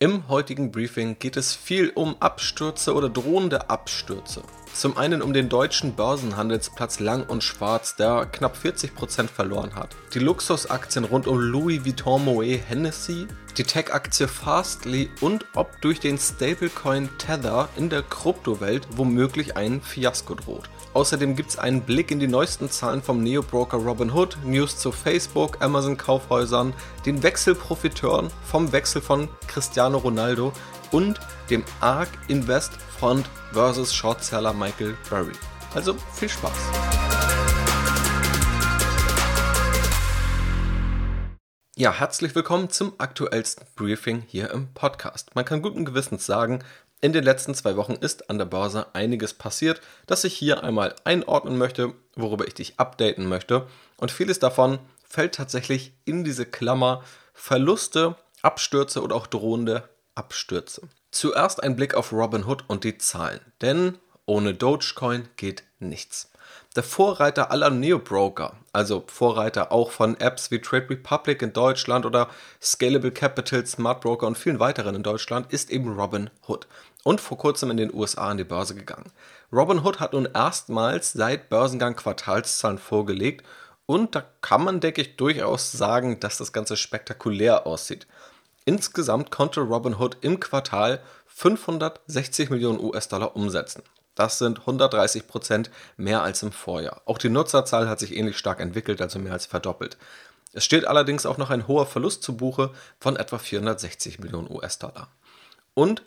Im heutigen Briefing geht es viel um Abstürze oder drohende Abstürze. Zum einen um den deutschen Börsenhandelsplatz Lang und Schwarz, der knapp 40% verloren hat. Die Luxusaktien rund um Louis Vuitton Moet Hennessy, die Tech-Aktie Fastly und ob durch den Stablecoin Tether in der Kryptowelt womöglich ein Fiasko droht. Außerdem gibt es einen Blick in die neuesten Zahlen vom Neo-Broker Robinhood, News zu Facebook, Amazon-Kaufhäusern, den Wechselprofiteuren vom Wechsel von Cristiano Ronaldo und dem ARK Invest Fund versus Shortseller Michael Burry. Also viel Spaß! Ja, herzlich willkommen zum aktuellsten Briefing hier im Podcast. Man kann guten Gewissens sagen, in den letzten zwei Wochen ist an der Börse einiges passiert, das ich hier einmal einordnen möchte, worüber ich dich updaten möchte. Und vieles davon fällt tatsächlich in diese Klammer Verluste, Abstürze oder auch drohende Abstürze. Zuerst ein Blick auf Robinhood und die Zahlen, denn ohne Dogecoin geht nichts. Der Vorreiter aller Neo-Broker, also Vorreiter auch von Apps wie Trade Republic in Deutschland oder Scalable Capital, Smart Broker und vielen weiteren in Deutschland, ist eben Robinhood und vor kurzem in den USA an die Börse gegangen. Robinhood hat nun erstmals seit Börsengang Quartalszahlen vorgelegt und da kann man, denke ich, durchaus sagen, dass das Ganze spektakulär aussieht. Insgesamt konnte Robinhood im Quartal 560 Millionen US-Dollar umsetzen. Das sind 130 Prozent mehr als im Vorjahr. Auch die Nutzerzahl hat sich ähnlich stark entwickelt, also mehr als verdoppelt. Es steht allerdings auch noch ein hoher Verlust zu Buche von etwa 460 Millionen US-Dollar. Und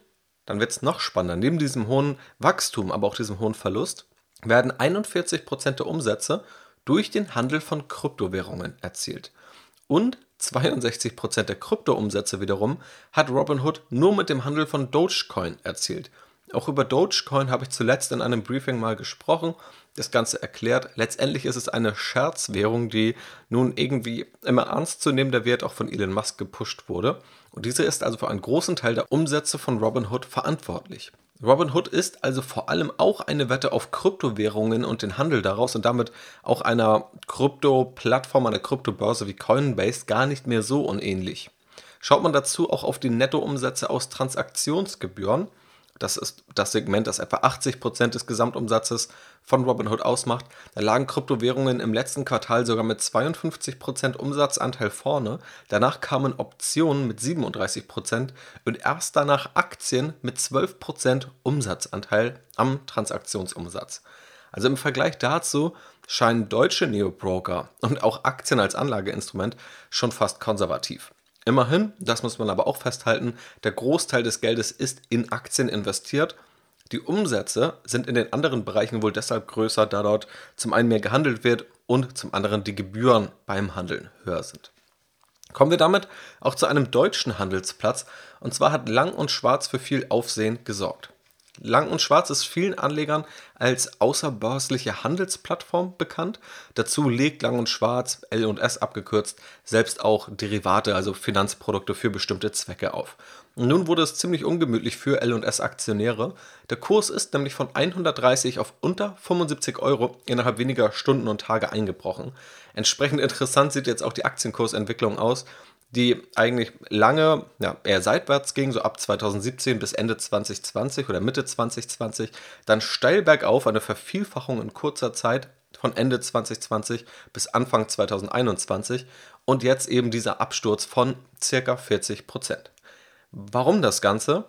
dann wird es noch spannender. Neben diesem hohen Wachstum, aber auch diesem hohen Verlust, werden 41 Prozent der Umsätze durch den Handel von Kryptowährungen erzielt. Und 62% der Kryptoumsätze wiederum hat Robinhood nur mit dem Handel von Dogecoin erzielt. Auch über Dogecoin habe ich zuletzt in einem Briefing mal gesprochen, das Ganze erklärt. Letztendlich ist es eine Scherzwährung, die nun irgendwie immer ernst zu nehmen der Wert auch von Elon Musk gepusht wurde. Und diese ist also für einen großen Teil der Umsätze von Robinhood verantwortlich. Robinhood ist also vor allem auch eine Wette auf Kryptowährungen und den Handel daraus und damit auch einer Krypto-Plattform, einer Kryptobörse wie Coinbase gar nicht mehr so unähnlich. Schaut man dazu auch auf die Nettoumsätze aus Transaktionsgebühren, das ist das Segment, das etwa 80% des Gesamtumsatzes von Robinhood ausmacht. Da lagen Kryptowährungen im letzten Quartal sogar mit 52% Umsatzanteil vorne. Danach kamen Optionen mit 37% und erst danach Aktien mit 12% Umsatzanteil am Transaktionsumsatz. Also im Vergleich dazu scheinen deutsche Neobroker und auch Aktien als Anlageinstrument schon fast konservativ. Immerhin, das muss man aber auch festhalten, der Großteil des Geldes ist in Aktien investiert. Die Umsätze sind in den anderen Bereichen wohl deshalb größer, da dort zum einen mehr gehandelt wird und zum anderen die Gebühren beim Handeln höher sind. Kommen wir damit auch zu einem deutschen Handelsplatz, und zwar hat Lang und Schwarz für viel Aufsehen gesorgt. Lang und Schwarz ist vielen Anlegern als außerbörsliche Handelsplattform bekannt. Dazu legt Lang und Schwarz, L&S abgekürzt, selbst auch Derivate, also Finanzprodukte für bestimmte Zwecke auf. Und nun wurde es ziemlich ungemütlich für L&S Aktionäre. Der Kurs ist nämlich von 130 auf unter 75 Euro innerhalb weniger Stunden und Tage eingebrochen. Entsprechend interessant sieht jetzt auch die Aktienkursentwicklung aus die eigentlich lange ja, eher seitwärts ging, so ab 2017 bis Ende 2020 oder Mitte 2020, dann steil bergauf, eine Vervielfachung in kurzer Zeit von Ende 2020 bis Anfang 2021 und jetzt eben dieser Absturz von circa 40 Prozent. Warum das Ganze?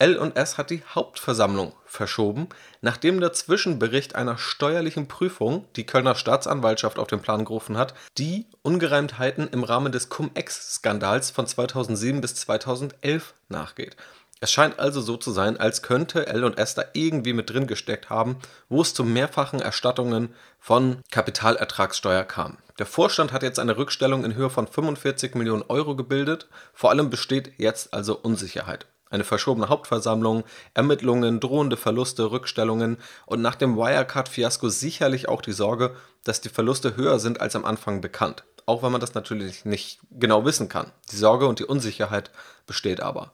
L&S hat die Hauptversammlung verschoben, nachdem der Zwischenbericht einer steuerlichen Prüfung die Kölner Staatsanwaltschaft auf den Plan gerufen hat, die Ungereimtheiten im Rahmen des Cum-Ex-Skandals von 2007 bis 2011 nachgeht. Es scheint also so zu sein, als könnte L&S da irgendwie mit drin gesteckt haben, wo es zu mehrfachen Erstattungen von Kapitalertragssteuer kam. Der Vorstand hat jetzt eine Rückstellung in Höhe von 45 Millionen Euro gebildet. Vor allem besteht jetzt also Unsicherheit eine verschobene Hauptversammlung, Ermittlungen, drohende Verluste, Rückstellungen und nach dem Wirecard-Fiasko sicherlich auch die Sorge, dass die Verluste höher sind als am Anfang bekannt. Auch wenn man das natürlich nicht genau wissen kann. Die Sorge und die Unsicherheit besteht aber.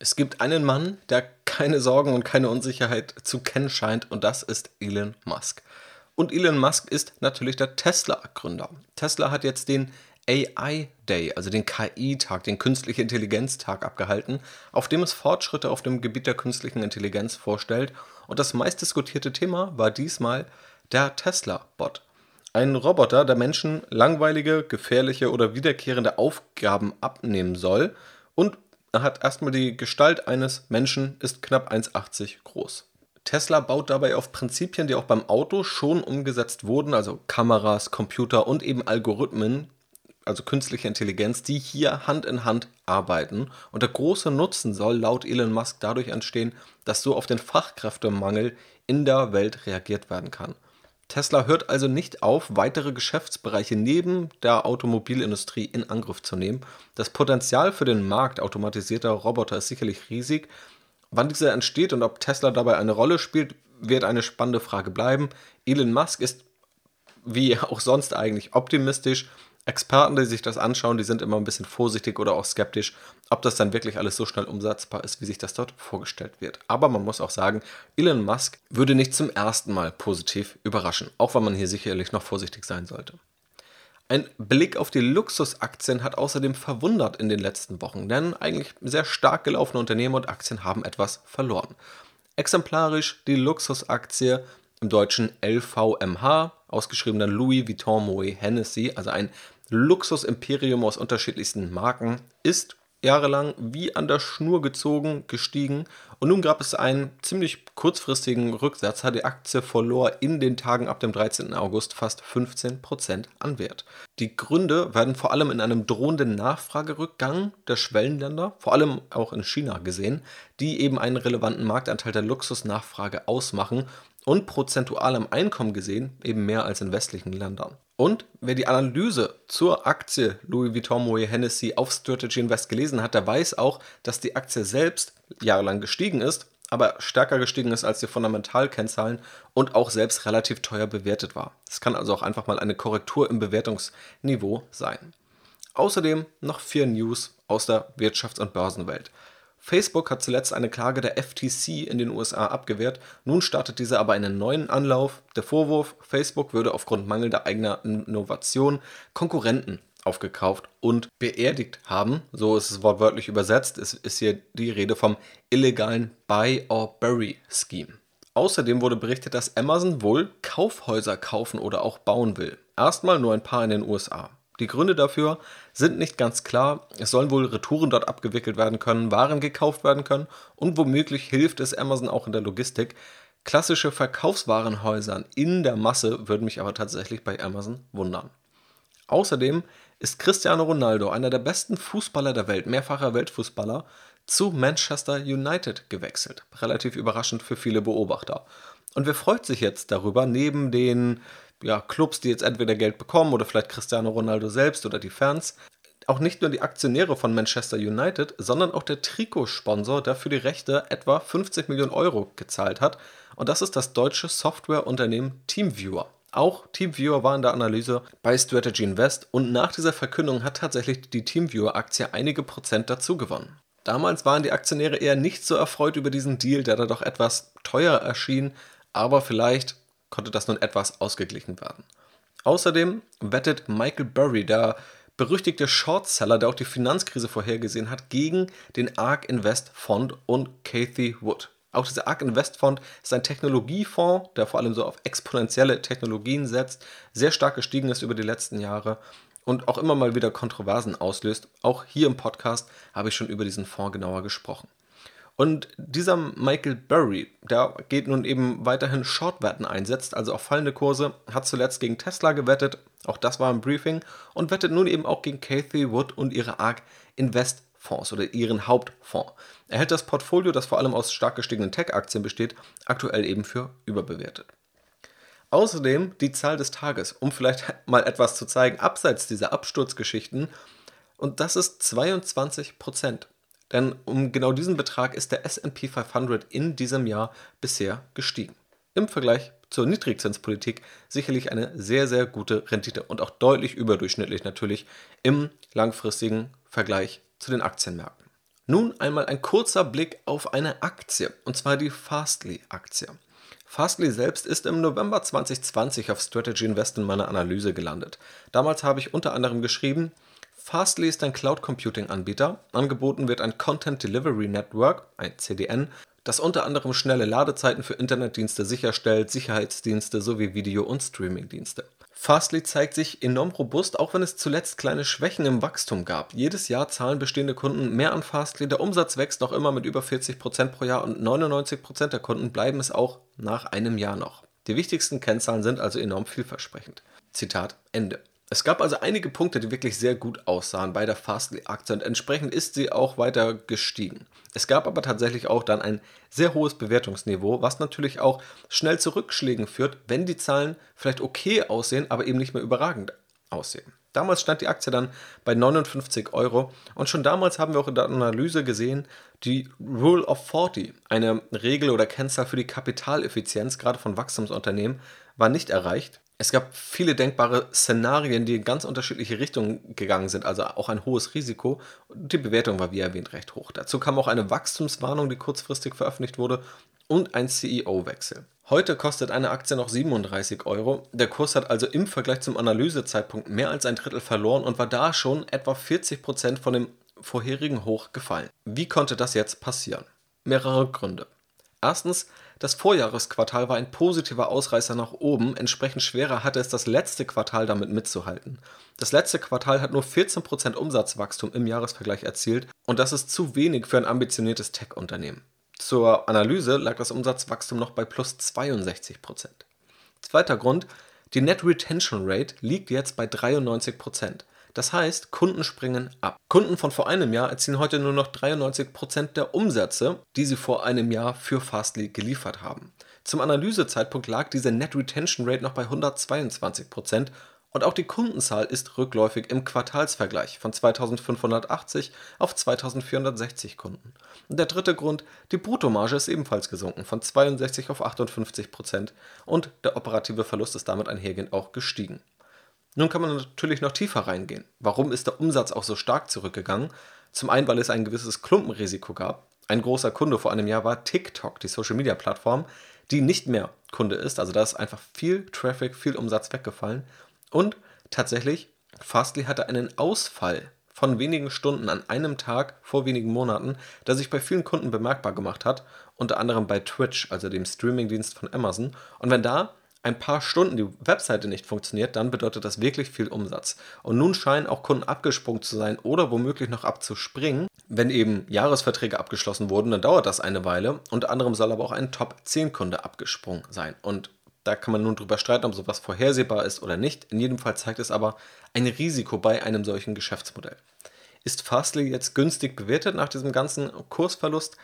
Es gibt einen Mann, der keine Sorgen und keine Unsicherheit zu kennen scheint, und das ist Elon Musk. Und Elon Musk ist natürlich der Tesla-Gründer. Tesla hat jetzt den AI Day, also den KI-Tag, den Künstliche Intelligenz-Tag abgehalten, auf dem es Fortschritte auf dem Gebiet der künstlichen Intelligenz vorstellt. Und das meistdiskutierte Thema war diesmal der Tesla-Bot. Ein Roboter, der Menschen langweilige, gefährliche oder wiederkehrende Aufgaben abnehmen soll und hat erstmal die Gestalt eines Menschen, ist knapp 1,80 groß. Tesla baut dabei auf Prinzipien, die auch beim Auto schon umgesetzt wurden, also Kameras, Computer und eben Algorithmen, also künstliche Intelligenz, die hier Hand in Hand arbeiten. Und der große Nutzen soll laut Elon Musk dadurch entstehen, dass so auf den Fachkräftemangel in der Welt reagiert werden kann. Tesla hört also nicht auf, weitere Geschäftsbereiche neben der Automobilindustrie in Angriff zu nehmen. Das Potenzial für den Markt automatisierter Roboter ist sicherlich riesig. Wann dieser entsteht und ob Tesla dabei eine Rolle spielt, wird eine spannende Frage bleiben. Elon Musk ist wie auch sonst eigentlich optimistisch Experten, die sich das anschauen, die sind immer ein bisschen vorsichtig oder auch skeptisch, ob das dann wirklich alles so schnell umsetzbar ist, wie sich das dort vorgestellt wird. Aber man muss auch sagen, Elon Musk würde nicht zum ersten Mal positiv überraschen, auch wenn man hier sicherlich noch vorsichtig sein sollte. Ein Blick auf die Luxusaktien hat außerdem verwundert in den letzten Wochen, denn eigentlich sehr stark gelaufene Unternehmen und Aktien haben etwas verloren. Exemplarisch die Luxusaktie im Deutschen LVMH, ausgeschrieben dann Louis Vuitton Moet Hennessy, also ein Luxusimperium aus unterschiedlichsten Marken, ist jahrelang wie an der Schnur gezogen gestiegen und nun gab es einen ziemlich kurzfristigen Rücksatz. Die Aktie verlor in den Tagen ab dem 13. August fast 15% an Wert. Die Gründe werden vor allem in einem drohenden Nachfragerückgang der Schwellenländer, vor allem auch in China gesehen, die eben einen relevanten Marktanteil der Luxusnachfrage ausmachen und prozentual am Einkommen gesehen eben mehr als in westlichen Ländern. Und wer die Analyse zur Aktie Louis Vuitton Moet Hennessy auf Strategy Invest gelesen hat, der weiß auch, dass die Aktie selbst jahrelang gestiegen ist, aber stärker gestiegen ist als die Fundamentalkennzahlen und auch selbst relativ teuer bewertet war. Es kann also auch einfach mal eine Korrektur im Bewertungsniveau sein. Außerdem noch vier News aus der Wirtschafts- und Börsenwelt. Facebook hat zuletzt eine Klage der FTC in den USA abgewehrt, nun startet diese aber einen neuen Anlauf. Der Vorwurf, Facebook würde aufgrund mangelnder eigener Innovation Konkurrenten aufgekauft und beerdigt haben. So ist es wortwörtlich übersetzt. Es ist hier die Rede vom illegalen Buy or Bury Scheme. Außerdem wurde berichtet, dass Amazon wohl Kaufhäuser kaufen oder auch bauen will. Erstmal nur ein paar in den USA. Die Gründe dafür sind nicht ganz klar. Es sollen wohl Retouren dort abgewickelt werden können, Waren gekauft werden können und womöglich hilft es Amazon auch in der Logistik. Klassische Verkaufswarenhäusern in der Masse würden mich aber tatsächlich bei Amazon wundern. Außerdem ist Cristiano Ronaldo, einer der besten Fußballer der Welt, mehrfacher Weltfußballer, zu Manchester United gewechselt. Relativ überraschend für viele Beobachter. Und wer freut sich jetzt darüber, neben den ja, Clubs, die jetzt entweder Geld bekommen oder vielleicht Cristiano Ronaldo selbst oder die Fans. Auch nicht nur die Aktionäre von Manchester United, sondern auch der Trikotsponsor, der für die Rechte etwa 50 Millionen Euro gezahlt hat. Und das ist das deutsche Softwareunternehmen Teamviewer. Auch Teamviewer war in der Analyse bei Strategy Invest und nach dieser Verkündung hat tatsächlich die Teamviewer-Aktie einige Prozent dazu gewonnen. Damals waren die Aktionäre eher nicht so erfreut über diesen Deal, der da doch etwas teuer erschien, aber vielleicht konnte das nun etwas ausgeglichen werden. Außerdem wettet Michael Burry, der berüchtigte Shortseller, der auch die Finanzkrise vorhergesehen hat, gegen den ARK Invest Fund und Cathy Wood. Auch dieser ARK Invest Fund ist ein Technologiefonds, der vor allem so auf exponentielle Technologien setzt, sehr stark gestiegen ist über die letzten Jahre und auch immer mal wieder Kontroversen auslöst. Auch hier im Podcast habe ich schon über diesen Fonds genauer gesprochen. Und dieser Michael Burry, der geht nun eben weiterhin Shortwetten einsetzt, also auf fallende Kurse, hat zuletzt gegen Tesla gewettet, auch das war im Briefing, und wettet nun eben auch gegen Cathy Wood und ihre ARK Invest Fonds oder ihren Hauptfonds. Er hält das Portfolio, das vor allem aus stark gestiegenen Tech-Aktien besteht, aktuell eben für überbewertet. Außerdem die Zahl des Tages, um vielleicht mal etwas zu zeigen, abseits dieser Absturzgeschichten, und das ist 22 Prozent. Denn um genau diesen Betrag ist der SP 500 in diesem Jahr bisher gestiegen. Im Vergleich zur Niedrigzinspolitik sicherlich eine sehr, sehr gute Rendite und auch deutlich überdurchschnittlich natürlich im langfristigen Vergleich zu den Aktienmärkten. Nun einmal ein kurzer Blick auf eine Aktie, und zwar die Fastly-Aktie. Fastly selbst ist im November 2020 auf Strategy Invest in meiner Analyse gelandet. Damals habe ich unter anderem geschrieben, Fastly ist ein Cloud Computing Anbieter. Angeboten wird ein Content Delivery Network, ein CDN, das unter anderem schnelle Ladezeiten für Internetdienste sicherstellt, Sicherheitsdienste sowie Video- und Streamingdienste. Fastly zeigt sich enorm robust, auch wenn es zuletzt kleine Schwächen im Wachstum gab. Jedes Jahr zahlen bestehende Kunden mehr an Fastly, der Umsatz wächst noch immer mit über 40% pro Jahr und 99% der Kunden bleiben es auch nach einem Jahr noch. Die wichtigsten Kennzahlen sind also enorm vielversprechend. Zitat Ende. Es gab also einige Punkte, die wirklich sehr gut aussahen bei der Fastly-Aktie und entsprechend ist sie auch weiter gestiegen. Es gab aber tatsächlich auch dann ein sehr hohes Bewertungsniveau, was natürlich auch schnell zu Rückschlägen führt, wenn die Zahlen vielleicht okay aussehen, aber eben nicht mehr überragend aussehen. Damals stand die Aktie dann bei 59 Euro und schon damals haben wir auch in der Analyse gesehen, die Rule of 40, eine Regel oder Kennzahl für die Kapitaleffizienz, gerade von Wachstumsunternehmen, war nicht erreicht. Es gab viele denkbare Szenarien, die in ganz unterschiedliche Richtungen gegangen sind, also auch ein hohes Risiko. Die Bewertung war wie erwähnt recht hoch. Dazu kam auch eine Wachstumswarnung, die kurzfristig veröffentlicht wurde, und ein CEO-Wechsel. Heute kostet eine Aktie noch 37 Euro. Der Kurs hat also im Vergleich zum Analysezeitpunkt mehr als ein Drittel verloren und war da schon etwa 40 Prozent von dem vorherigen Hoch gefallen. Wie konnte das jetzt passieren? Mehrere Gründe. Erstens, das Vorjahresquartal war ein positiver Ausreißer nach oben, entsprechend schwerer hatte es das letzte Quartal damit mitzuhalten. Das letzte Quartal hat nur 14% Umsatzwachstum im Jahresvergleich erzielt und das ist zu wenig für ein ambitioniertes Tech-Unternehmen. Zur Analyse lag das Umsatzwachstum noch bei plus 62%. Zweiter Grund, die Net Retention Rate liegt jetzt bei 93%. Das heißt, Kunden springen ab. Kunden von vor einem Jahr erzielen heute nur noch 93% der Umsätze, die sie vor einem Jahr für Fastly geliefert haben. Zum Analysezeitpunkt lag diese Net Retention Rate noch bei 122% und auch die Kundenzahl ist rückläufig im Quartalsvergleich von 2580 auf 2460 Kunden. Und der dritte Grund, die Bruttomarge ist ebenfalls gesunken von 62 auf 58% und der operative Verlust ist damit einhergehend auch gestiegen. Nun kann man natürlich noch tiefer reingehen. Warum ist der Umsatz auch so stark zurückgegangen? Zum einen, weil es ein gewisses Klumpenrisiko gab. Ein großer Kunde vor einem Jahr war TikTok, die Social-Media-Plattform, die nicht mehr Kunde ist. Also da ist einfach viel Traffic, viel Umsatz weggefallen. Und tatsächlich, Fastly hatte einen Ausfall von wenigen Stunden an einem Tag vor wenigen Monaten, der sich bei vielen Kunden bemerkbar gemacht hat, unter anderem bei Twitch, also dem Streamingdienst von Amazon. Und wenn da ein paar Stunden die Webseite nicht funktioniert, dann bedeutet das wirklich viel Umsatz. Und nun scheinen auch Kunden abgesprungen zu sein oder womöglich noch abzuspringen. Wenn eben Jahresverträge abgeschlossen wurden, dann dauert das eine Weile. Unter anderem soll aber auch ein Top-10-Kunde abgesprungen sein. Und da kann man nun drüber streiten, ob sowas vorhersehbar ist oder nicht. In jedem Fall zeigt es aber ein Risiko bei einem solchen Geschäftsmodell. Ist Fastly jetzt günstig bewertet nach diesem ganzen Kursverlust?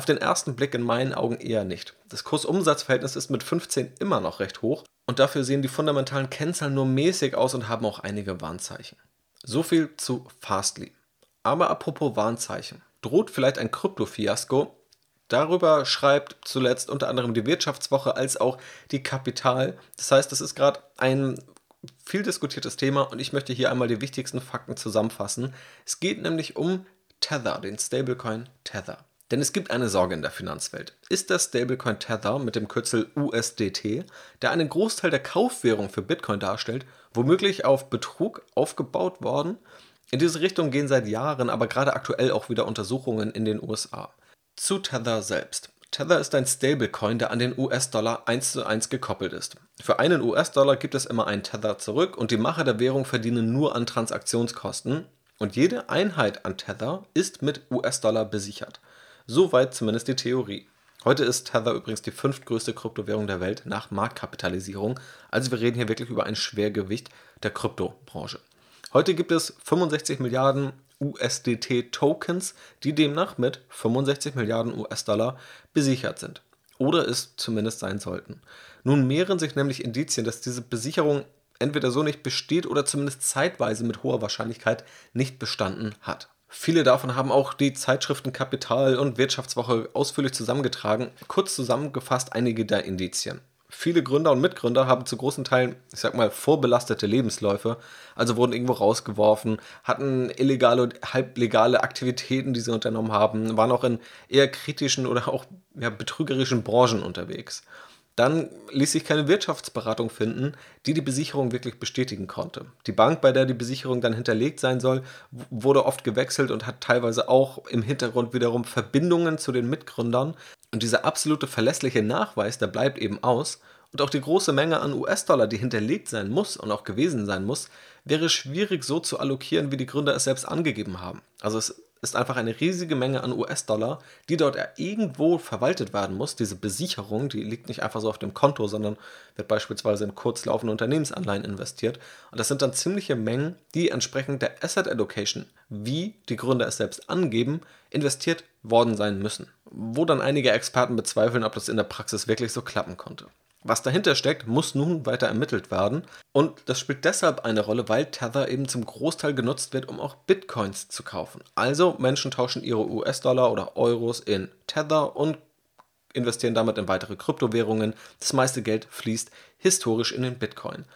Auf den ersten Blick in meinen Augen eher nicht. Das Kurs-Umsatz-Verhältnis ist mit 15 immer noch recht hoch und dafür sehen die fundamentalen Kennzahlen nur mäßig aus und haben auch einige Warnzeichen. So viel zu Fastly. Aber apropos Warnzeichen. Droht vielleicht ein Krypto-Fiasko? Darüber schreibt zuletzt unter anderem die Wirtschaftswoche als auch die Kapital. Das heißt, das ist gerade ein viel diskutiertes Thema und ich möchte hier einmal die wichtigsten Fakten zusammenfassen. Es geht nämlich um Tether, den Stablecoin Tether. Denn es gibt eine Sorge in der Finanzwelt. Ist der Stablecoin Tether mit dem Kürzel USDT, der einen Großteil der Kaufwährung für Bitcoin darstellt, womöglich auf Betrug aufgebaut worden? In diese Richtung gehen seit Jahren aber gerade aktuell auch wieder Untersuchungen in den USA. Zu Tether selbst. Tether ist ein Stablecoin, der an den US-Dollar 1 zu 1 gekoppelt ist. Für einen US-Dollar gibt es immer einen Tether zurück und die Macher der Währung verdienen nur an Transaktionskosten und jede Einheit an Tether ist mit US-Dollar besichert. Soweit zumindest die Theorie. Heute ist Tether übrigens die fünftgrößte Kryptowährung der Welt nach Marktkapitalisierung. Also wir reden hier wirklich über ein Schwergewicht der Kryptobranche. Heute gibt es 65 Milliarden USDT-Tokens, die demnach mit 65 Milliarden US-Dollar besichert sind. Oder es zumindest sein sollten. Nun mehren sich nämlich Indizien, dass diese Besicherung entweder so nicht besteht oder zumindest zeitweise mit hoher Wahrscheinlichkeit nicht bestanden hat. Viele davon haben auch die Zeitschriften Kapital und Wirtschaftswoche ausführlich zusammengetragen. Kurz zusammengefasst einige der Indizien. Viele Gründer und Mitgründer haben zu großen Teilen, ich sag mal, vorbelastete Lebensläufe, also wurden irgendwo rausgeworfen, hatten illegale und halblegale Aktivitäten, die sie unternommen haben, waren auch in eher kritischen oder auch ja, betrügerischen Branchen unterwegs. Dann ließ sich keine Wirtschaftsberatung finden, die die Besicherung wirklich bestätigen konnte. Die Bank, bei der die Besicherung dann hinterlegt sein soll, wurde oft gewechselt und hat teilweise auch im Hintergrund wiederum Verbindungen zu den Mitgründern. Und dieser absolute verlässliche Nachweis, der bleibt eben aus. Und auch die große Menge an US-Dollar, die hinterlegt sein muss und auch gewesen sein muss, wäre schwierig so zu allokieren, wie die Gründer es selbst angegeben haben. Also es ist einfach eine riesige Menge an US-Dollar, die dort irgendwo verwaltet werden muss. Diese Besicherung, die liegt nicht einfach so auf dem Konto, sondern wird beispielsweise in kurzlaufende Unternehmensanleihen investiert. Und das sind dann ziemliche Mengen, die entsprechend der Asset Allocation, wie die Gründer es selbst angeben, investiert worden sein müssen. Wo dann einige Experten bezweifeln, ob das in der Praxis wirklich so klappen konnte. Was dahinter steckt, muss nun weiter ermittelt werden. Und das spielt deshalb eine Rolle, weil Tether eben zum Großteil genutzt wird, um auch Bitcoins zu kaufen. Also Menschen tauschen ihre US-Dollar oder Euros in Tether und investieren damit in weitere Kryptowährungen. Das meiste Geld fließt historisch in den Bitcoin.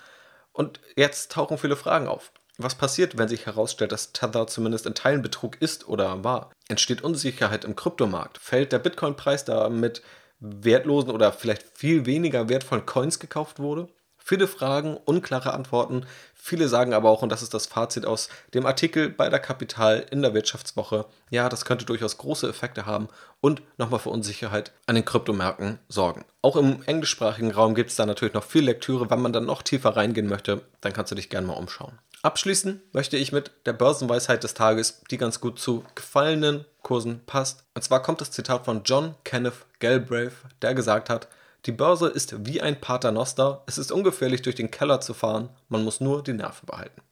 Und jetzt tauchen viele Fragen auf. Was passiert, wenn sich herausstellt, dass Tether zumindest in Teilen Betrug ist oder war? Entsteht Unsicherheit im Kryptomarkt? Fällt der Bitcoin-Preis damit wertlosen oder vielleicht viel weniger wertvollen Coins gekauft wurde? Viele Fragen, unklare Antworten. Viele sagen aber auch, und das ist das Fazit aus dem Artikel bei der Kapital in der Wirtschaftswoche, ja, das könnte durchaus große Effekte haben und nochmal für Unsicherheit an den Kryptomärkten sorgen. Auch im englischsprachigen Raum gibt es da natürlich noch viel Lektüre. Wenn man dann noch tiefer reingehen möchte, dann kannst du dich gerne mal umschauen. Abschließen möchte ich mit der Börsenweisheit des Tages, die ganz gut zu gefallenen Kursen passt. Und zwar kommt das Zitat von John Kenneth Galbraith, der gesagt hat, die Börse ist wie ein Paternoster, es ist ungefährlich durch den Keller zu fahren, man muss nur die Nerven behalten.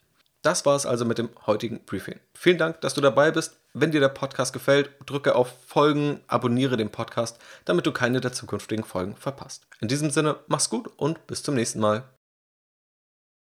Das war es also mit dem heutigen Briefing. Vielen Dank, dass du dabei bist. Wenn dir der Podcast gefällt, drücke auf Folgen, abonniere den Podcast, damit du keine der zukünftigen Folgen verpasst. In diesem Sinne, mach's gut und bis zum nächsten Mal.